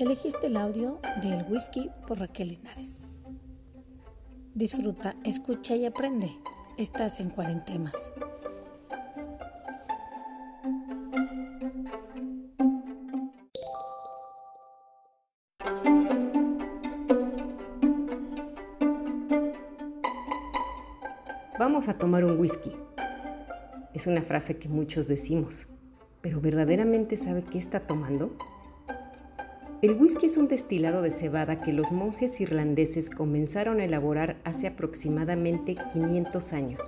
Elegiste el audio del whisky por Raquel Linares. Disfruta, escucha y aprende. Estás en cuarentemas. Vamos a tomar un whisky. Es una frase que muchos decimos, pero ¿verdaderamente sabe qué está tomando? El whisky es un destilado de cebada que los monjes irlandeses comenzaron a elaborar hace aproximadamente 500 años.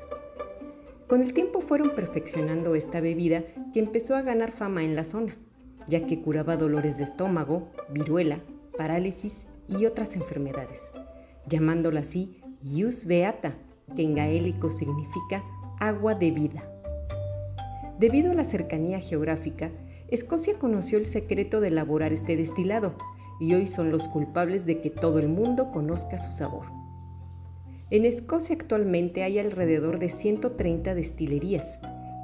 Con el tiempo fueron perfeccionando esta bebida que empezó a ganar fama en la zona, ya que curaba dolores de estómago, viruela, parálisis y otras enfermedades, llamándola así Ius Beata, que en gaélico significa agua de vida. Debido a la cercanía geográfica, Escocia conoció el secreto de elaborar este destilado y hoy son los culpables de que todo el mundo conozca su sabor. En Escocia actualmente hay alrededor de 130 destilerías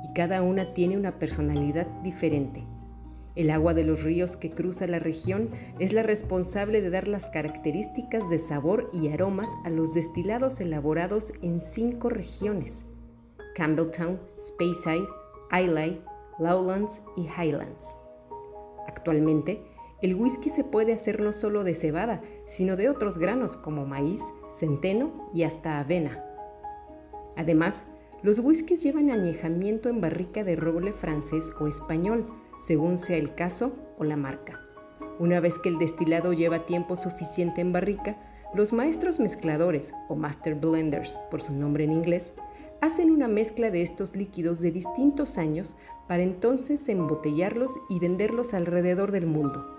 y cada una tiene una personalidad diferente. El agua de los ríos que cruza la región es la responsable de dar las características de sabor y aromas a los destilados elaborados en cinco regiones: Campbelltown, Speyside, Islay, Lowlands y Highlands. Actualmente, el whisky se puede hacer no solo de cebada, sino de otros granos como maíz, centeno y hasta avena. Además, los whiskies llevan añejamiento en barrica de roble francés o español, según sea el caso o la marca. Una vez que el destilado lleva tiempo suficiente en barrica, los maestros mezcladores o master blenders, por su nombre en inglés, hacen una mezcla de estos líquidos de distintos años para entonces embotellarlos y venderlos alrededor del mundo.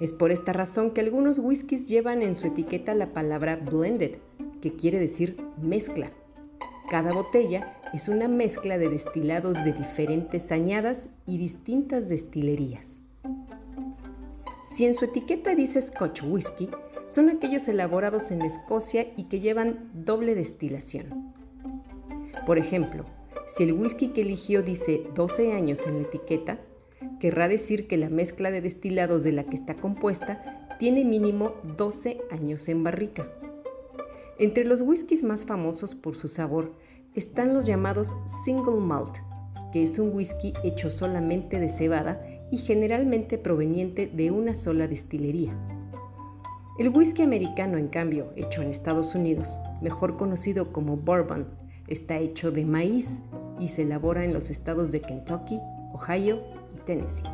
Es por esta razón que algunos whiskies llevan en su etiqueta la palabra blended, que quiere decir mezcla. Cada botella es una mezcla de destilados de diferentes añadas y distintas destilerías. Si en su etiqueta dice Scotch Whisky, son aquellos elaborados en Escocia y que llevan doble destilación. Por ejemplo, si el whisky que eligió dice 12 años en la etiqueta, querrá decir que la mezcla de destilados de la que está compuesta tiene mínimo 12 años en barrica. Entre los whiskies más famosos por su sabor están los llamados single malt, que es un whisky hecho solamente de cebada y generalmente proveniente de una sola destilería. El whisky americano, en cambio, hecho en Estados Unidos, mejor conocido como bourbon, Está hecho de maíz y se elabora en los estados de Kentucky, Ohio y Tennessee.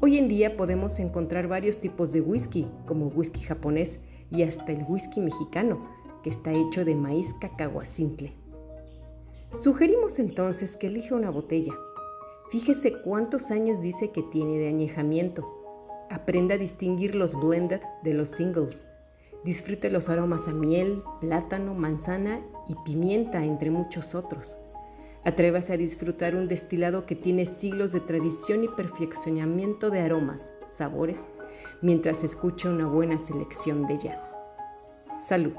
Hoy en día podemos encontrar varios tipos de whisky, como whisky japonés y hasta el whisky mexicano, que está hecho de maíz cacahuacintle. Sugerimos entonces que elija una botella. Fíjese cuántos años dice que tiene de añejamiento. Aprenda a distinguir los blended de los singles Disfrute los aromas a miel, plátano, manzana y pimienta, entre muchos otros. Atrévase a disfrutar un destilado que tiene siglos de tradición y perfeccionamiento de aromas, sabores, mientras escucha una buena selección de jazz. Salud.